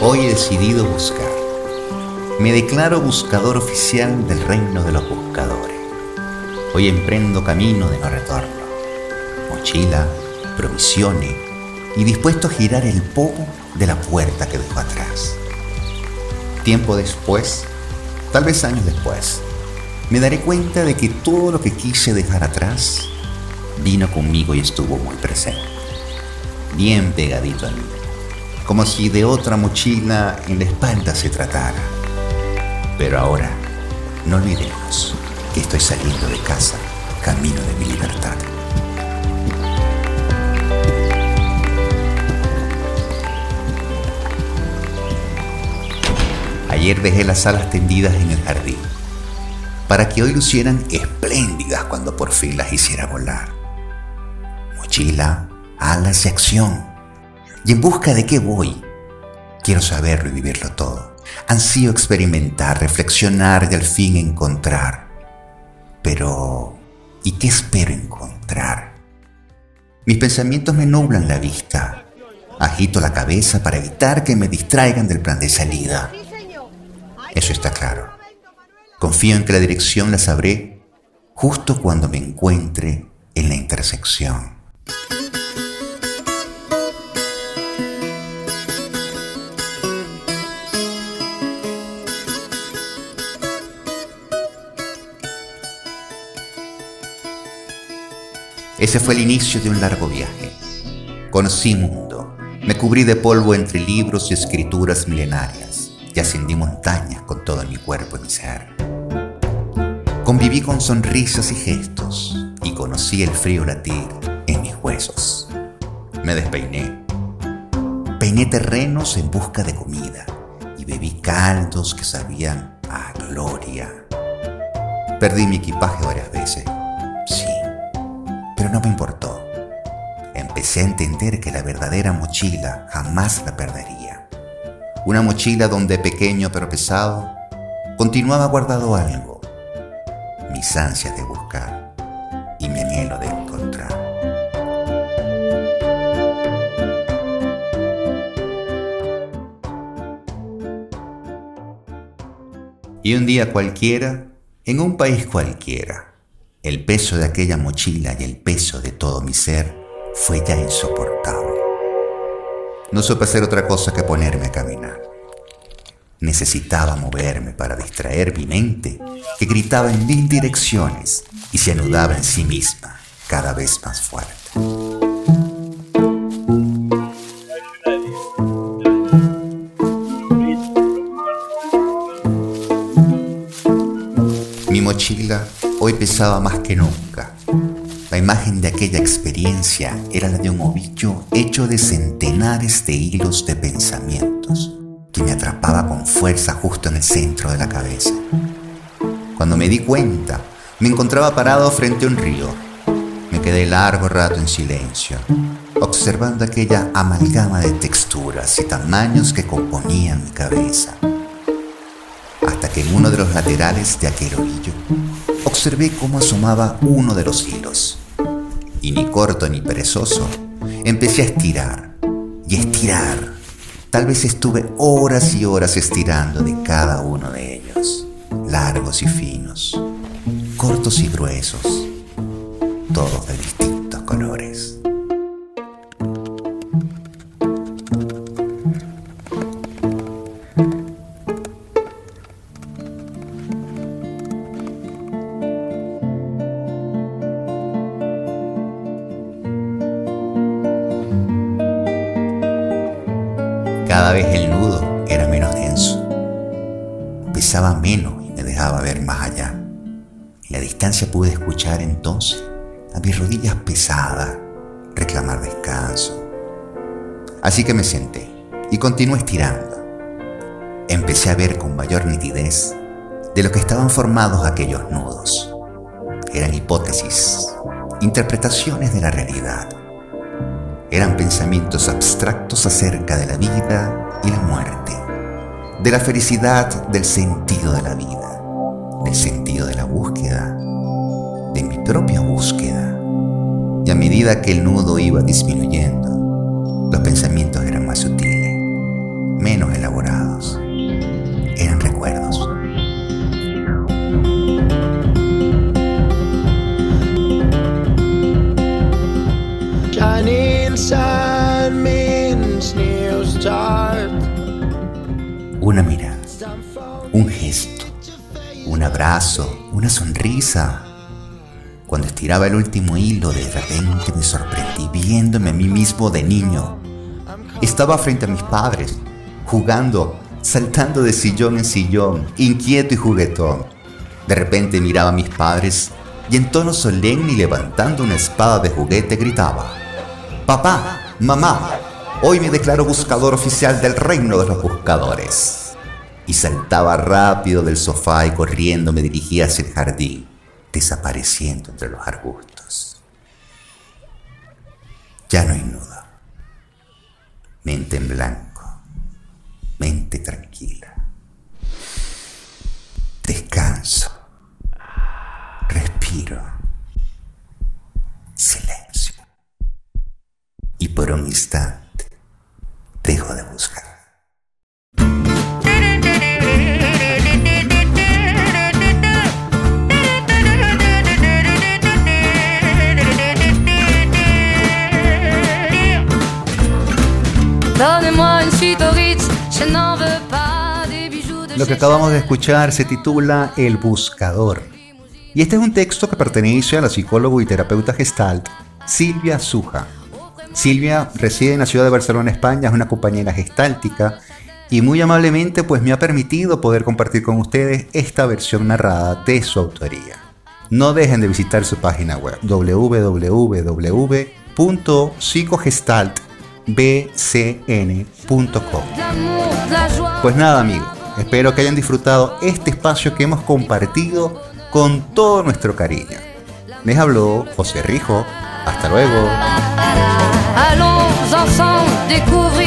Hoy he decidido buscar. Me declaro buscador oficial del reino de los buscadores. Hoy emprendo camino de no retorno. Mochila, provisiones y dispuesto a girar el poco de la puerta que dejó atrás. Tiempo después, tal vez años después, me daré cuenta de que todo lo que quise dejar atrás vino conmigo y estuvo muy presente, bien pegadito a mí como si de otra mochila en la espalda se tratara. Pero ahora, no olvidemos que estoy saliendo de casa, camino de mi libertad. Ayer dejé las alas tendidas en el jardín, para que hoy lucieran espléndidas cuando por fin las hiciera volar. Mochila, alas y acción ¿Y en busca de qué voy? Quiero saberlo y vivirlo todo. Ansío experimentar, reflexionar y al fin encontrar. Pero, ¿y qué espero encontrar? Mis pensamientos me nublan la vista. Agito la cabeza para evitar que me distraigan del plan de salida. Eso está claro. Confío en que la dirección la sabré justo cuando me encuentre en la intersección. Ese fue el inicio de un largo viaje. Conocí mundo, me cubrí de polvo entre libros y escrituras milenarias y ascendí montañas con todo mi cuerpo y mi ser. Conviví con sonrisas y gestos y conocí el frío latir en mis huesos. Me despeiné. Peiné terrenos en busca de comida y bebí caldos que sabían a gloria. Perdí mi equipaje varias veces pero no me importó. Empecé a entender que la verdadera mochila jamás la perdería. Una mochila donde pequeño pero pesado continuaba guardado algo, mis ansias de buscar y mi anhelo de encontrar. Y un día cualquiera, en un país cualquiera, el peso de aquella mochila y el peso de todo mi ser fue ya insoportable. No supe hacer otra cosa que ponerme a caminar. Necesitaba moverme para distraer mi mente, que gritaba en mil direcciones y se anudaba en sí misma, cada vez más fuerte. Más que nunca. La imagen de aquella experiencia era la de un ovillo hecho de centenares de hilos de pensamientos que me atrapaba con fuerza justo en el centro de la cabeza. Cuando me di cuenta, me encontraba parado frente a un río. Me quedé largo rato en silencio, observando aquella amalgama de texturas y tamaños que componían mi cabeza. Hasta que en uno de los laterales de aquel ovillo observé cómo asomaba uno de los hilos. Y ni corto ni perezoso, empecé a estirar y estirar. Tal vez estuve horas y horas estirando de cada uno de ellos, largos y finos, cortos y gruesos, todos de distintos colores. Cada vez el nudo era menos denso. Pesaba menos y me dejaba ver más allá. En la distancia pude escuchar entonces a mis rodillas pesadas reclamar descanso. Así que me senté y continué estirando. Empecé a ver con mayor nitidez de lo que estaban formados aquellos nudos. Eran hipótesis, interpretaciones de la realidad eran pensamientos abstractos acerca de la vida y la muerte, de la felicidad, del sentido de la vida, del sentido de la búsqueda, de mi propia búsqueda. Y a medida que el nudo iba disminuyendo, Los pensamientos eran más sutiles, Una mirada, un gesto, un abrazo, una sonrisa. Cuando estiraba el último hilo, de repente me sorprendí viéndome a mí mismo de niño. Estaba frente a mis padres, jugando, saltando de sillón en sillón, inquieto y juguetón. De repente miraba a mis padres y en tono solemne y levantando una espada de juguete gritaba, Papá, mamá, hoy me declaro buscador oficial del reino de los buscadores. Y saltaba rápido del sofá y corriendo me dirigía hacia el jardín, desapareciendo entre los arbustos. Ya no hay nuda. Mente en blanco, mente tranquila. Descanso, respiro, silencio y por un instante buscar. Lo que acabamos de escuchar se titula El Buscador. Y este es un texto que pertenece a la psicóloga y terapeuta gestalt Silvia Suja Silvia reside en la ciudad de Barcelona, España, es una compañera gestáltica y muy amablemente pues me ha permitido poder compartir con ustedes esta versión narrada de su autoría. No dejen de visitar su página web www.psicogestaltbcn.com. Pues nada amigos, espero que hayan disfrutado este espacio que hemos compartido con todo nuestro cariño. Les habló José Rijo. Hasta luego. Allons ensemble découvrir